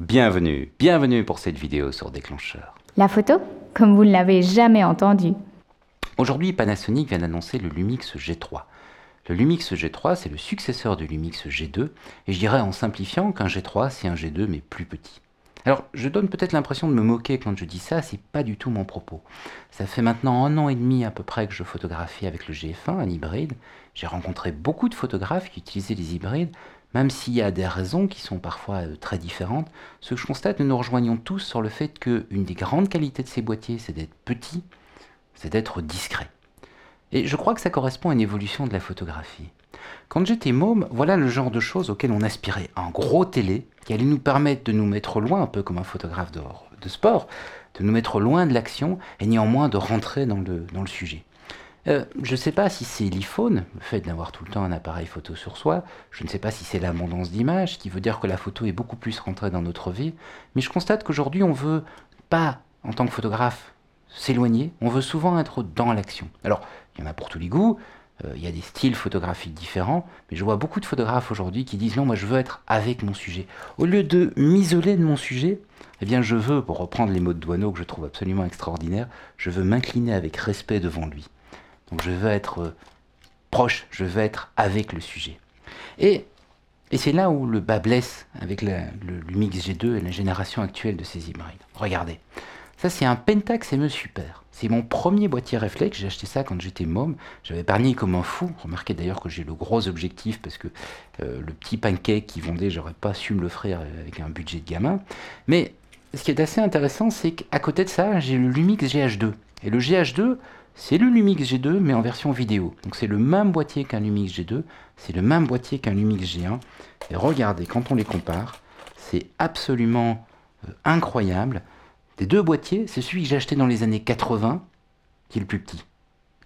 Bienvenue, bienvenue pour cette vidéo sur Déclencheur. La photo Comme vous ne l'avez jamais entendu. Aujourd'hui, Panasonic vient d'annoncer le Lumix G3. Le Lumix G3, c'est le successeur du Lumix G2, et je dirais en simplifiant qu'un G3, c'est un G2 mais plus petit. Alors, je donne peut-être l'impression de me moquer quand je dis ça, c'est pas du tout mon propos. Ça fait maintenant un an et demi à peu près que je photographie avec le GF1, un hybride. J'ai rencontré beaucoup de photographes qui utilisaient les hybrides, même s'il y a des raisons qui sont parfois euh, très différentes. Ce que je constate, nous nous rejoignons tous sur le fait qu'une des grandes qualités de ces boîtiers, c'est d'être petit, c'est d'être discret. Et je crois que ça correspond à une évolution de la photographie. Quand j'étais môme, voilà le genre de choses auxquelles on aspirait. Un gros télé qui allait nous permettre de nous mettre loin, un peu comme un photographe de, sport, de nous mettre loin de l'action et néanmoins de rentrer dans le, sujet. Euh, je ne sais pas si c'est l'iPhone, le fait d'avoir tout le temps un appareil photo sur soi, je ne sais pas si c'est l'abondance d'images, qui veut dire que la photo est beaucoup plus rentrée dans notre vie, mais je constate qu'aujourd'hui on veut pas, en tant que photographe, s'éloigner, on veut souvent être dans l'action. Alors, il y en a pour tous les goûts, il y a des styles photographiques différents, mais je vois beaucoup de photographes aujourd'hui qui disent non, moi je veux être avec mon sujet. Au lieu de m'isoler de mon sujet, eh bien je veux, pour reprendre les mots de Douaneau que je trouve absolument extraordinaires, je veux m'incliner avec respect devant lui. Donc je veux être euh, proche, je veux être avec le sujet. Et, c'est là où le bas blesse avec le Lumix G2 et la génération actuelle de ces hybrides. Regardez, ça c'est un Pentax ME Super. C'est mon premier boîtier réflexe, j'ai acheté ça quand j'étais môme, j'avais épargné comme un fou. Remarquez d'ailleurs que j'ai le gros objectif parce que euh, le petit pancake qui vendait, j'aurais pas su me l'offrir avec un budget de gamin. Mais ce qui est assez intéressant, c'est qu'à côté de ça, j'ai le Lumix GH2. Et le GH2, c'est le Lumix G2 mais en version vidéo. Donc c'est le même boîtier qu'un Lumix G2, c'est le même boîtier qu'un Lumix G1. Et regardez, quand on les compare, c'est absolument euh, incroyable. Des deux boîtiers, c'est celui que j'ai acheté dans les années 80 qui est le plus petit.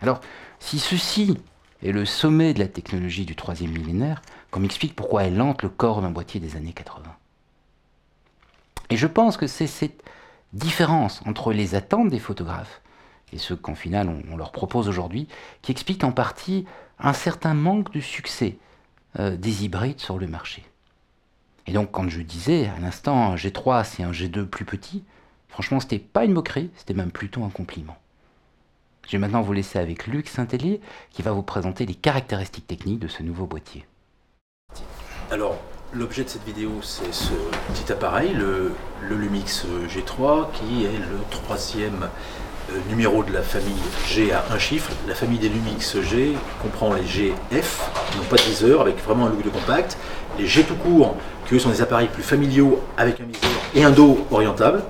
Alors, si ceci est le sommet de la technologie du troisième millénaire, qu'on m'explique pourquoi elle hante le corps d'un boîtier des années 80. Et je pense que c'est cette différence entre les attentes des photographes et ce qu'en final on, leur propose aujourd'hui, qui explique en partie un certain manque de succès euh, des hybrides sur le marché. Et donc quand je disais à l'instant un G3 c'est un G2 plus petit, Franchement, c'était pas une moquerie, c'était même plutôt un compliment. Je vais maintenant vous laisser avec Luc Saint-Hélier qui va vous présenter les caractéristiques techniques de ce nouveau boîtier. Alors, l'objet de cette vidéo, c'est ce petit appareil, le, Lumix G3, qui est le troisième euh, numéro de la famille G à un chiffre. La famille des Lumix G comprend les GF, qui n'ont pas de viseur, avec vraiment un look de compact, les G tout court, qui eux sont des appareils plus familiaux avec un viseur et un dos orientable,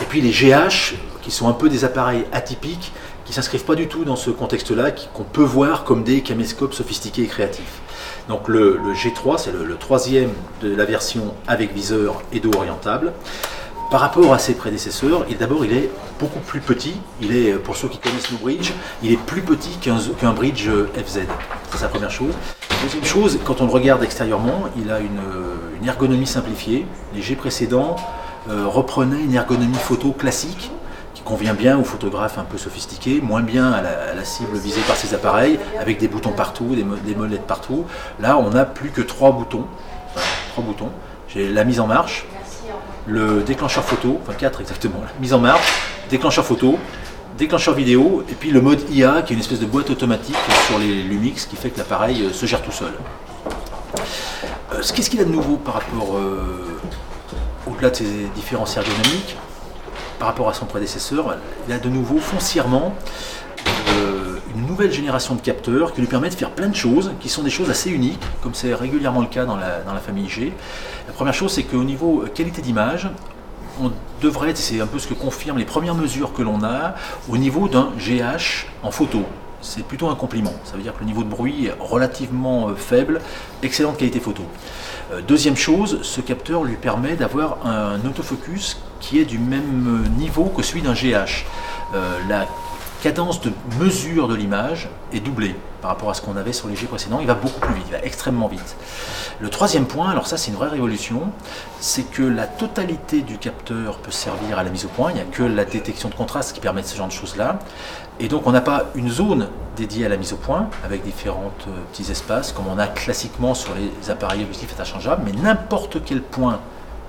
et puis les GH, qui sont un peu des appareils atypiques, qui ne s'inscrivent pas du tout dans ce contexte-là, qu'on peut voir comme des caméscopes sophistiqués et créatifs. Donc le, G3, c'est le, troisième de la version avec viseur et dos orientable. Par rapport à ses prédécesseurs, d'abord il est beaucoup plus petit. Il est, pour ceux qui connaissent le bridge, il est plus petit qu'un bridge FZ. C'est sa première chose. Deuxième chose, quand on le regarde extérieurement, il a une, ergonomie simplifiée. Les G précédents reprenait une ergonomie photo classique qui convient bien aux photographes un peu sophistiqués, moins bien à la, cible visée par ces appareils, avec des boutons partout, des, molettes partout. Là, on n'a plus que trois boutons. trois boutons. J'ai la mise en marche, le déclencheur photo, enfin quatre exactement, la mise en marche, déclencheur photo, déclencheur vidéo, et puis le mode IA qui est une espèce de boîte automatique sur les Lumix qui fait que l'appareil euh, se gère tout seul. Euh, qu'est-ce qu'il a de nouveau par rapport de ses différences ergonomiques, par rapport à son prédécesseur, il a de nouveau foncièrement euh, une nouvelle génération de capteurs qui lui permet de faire plein de choses, qui sont des choses assez uniques, comme c'est régulièrement le cas dans la, dans la famille G. La première chose, c'est qu'au niveau qualité d'image, on devrait c'est un peu ce que confirment les premières mesures que l'on a, au niveau d'un GH en photo c'est plutôt un compliment. Ça veut dire que le niveau de bruit est relativement euh, faible, excellente qualité photo. Euh, deuxième chose, ce capteur lui permet d'avoir un autofocus qui est du même euh, niveau que celui d'un GH. Cadence de mesure de l'image est doublée par rapport à ce qu'on avait sur les G précédents. Il va beaucoup plus vite, il va extrêmement vite. Le troisième point, alors ça c'est une vraie révolution, c'est que la totalité du capteur peut servir à la mise au point. Il n'y a que la détection de contraste qui permet ce genre de choses-là. Et donc on n'a pas une zone dédiée à la mise au point avec différents euh, petits espaces comme on a classiquement sur les appareils objectifs interchangeables, mais n'importe quel point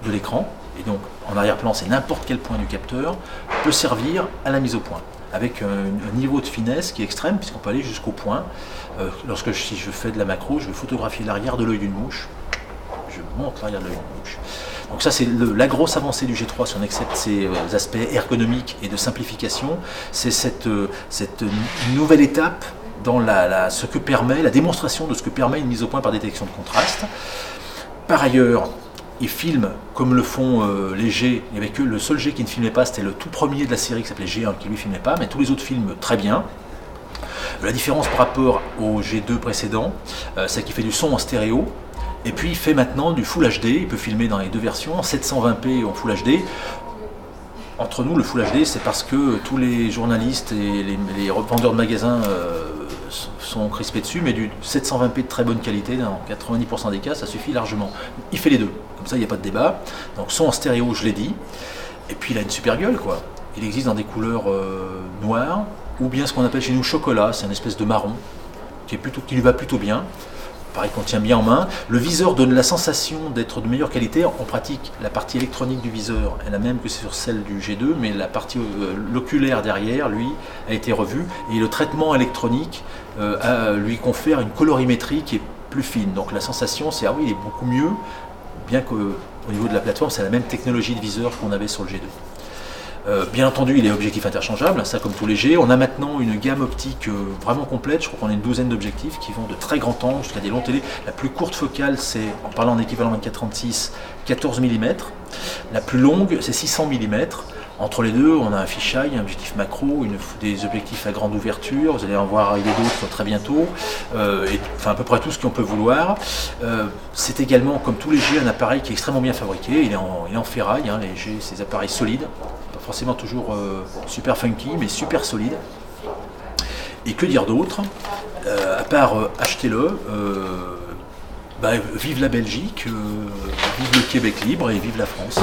de l'écran, et donc en arrière-plan c'est n'importe quel point du capteur, peut servir à la mise au point avec un, niveau de finesse qui est extrême, puisqu'on peut aller jusqu'au point. Euh, lorsque si je fais de la macro, je vais photographier l'arrière de l'œil d'une mouche. Je montre l'arrière de l'œil d'une mouche. Donc ça, c'est la grosse avancée du G3 si on accepte ces euh, aspects ergonomiques et de simplification. C'est cette, euh, nouvelle étape dans ce que permet, la démonstration de ce que permet une mise au point par détection de contraste. Par ailleurs, ils filment comme le font euh, les G. Il n'y avait que le seul G qui ne filmait pas, c'était le tout premier de la série qui s'appelait G1 qui lui filmait pas, mais tous les autres filment très bien. La différence par rapport au G2 précédent, euh, c'est qu'il fait du son en stéréo, et puis il fait maintenant du Full HD, il peut filmer dans les deux versions, en 720p en Full HD. Entre nous, le Full HD, c'est parce que tous les journalistes et les, les revendeurs de magasins euh, sont crispés dessus, mais du 720p de très bonne qualité, dans 90% des cas, ça suffit largement. Il fait les deux, comme ça il n'y a pas de débat. Donc son en stéréo, je l'ai dit, et puis il a une super gueule, quoi. Il existe dans des couleurs euh, noires, ou bien ce qu'on appelle chez nous chocolat, c'est une espèce de marron, qui, est plutôt, qui lui va plutôt bien pareil qu'on tient bien en main. Le viseur donne la sensation d'être de meilleure qualité. En pratique, la partie électronique du viseur est la même que sur celle du G2, mais la partie euh, l'oculaire derrière, lui, a été revue. Et le traitement électronique euh, lui confère une colorimétrie qui est plus fine. Donc la sensation, c'est ah oui, il est beaucoup mieux, bien qu'au niveau de la plateforme, c'est la même technologie de viseur qu'on avait sur le G2. Euh, bien entendu, il est objectif interchangeable, ça comme tous les G. On a maintenant une gamme optique euh, vraiment complète. Je crois qu'on a une douzaine d'objectifs qui vont de très grand angle jusqu'à des longs télé. La plus courte focale, c'est, en parlant en équivalent 24-36, 14 mm. La plus longue, c'est 600 mm. Entre les deux, on a un fisheye, un objectif macro, des objectifs à grande ouverture. Vous allez en voir arriver d'autres très bientôt. Euh, enfin, à peu près tout ce qu'on peut vouloir. c'est également, comme tous les G, un appareil qui est extrêmement bien fabriqué. Il est en, ferraille, hein, les G, ces appareils solides forcément toujours euh, super funky, mais super solide. Et que dire d'autre? Euh, À part euh, achetez-le, bah, vive la Belgique, vive le Québec libre et vive la France.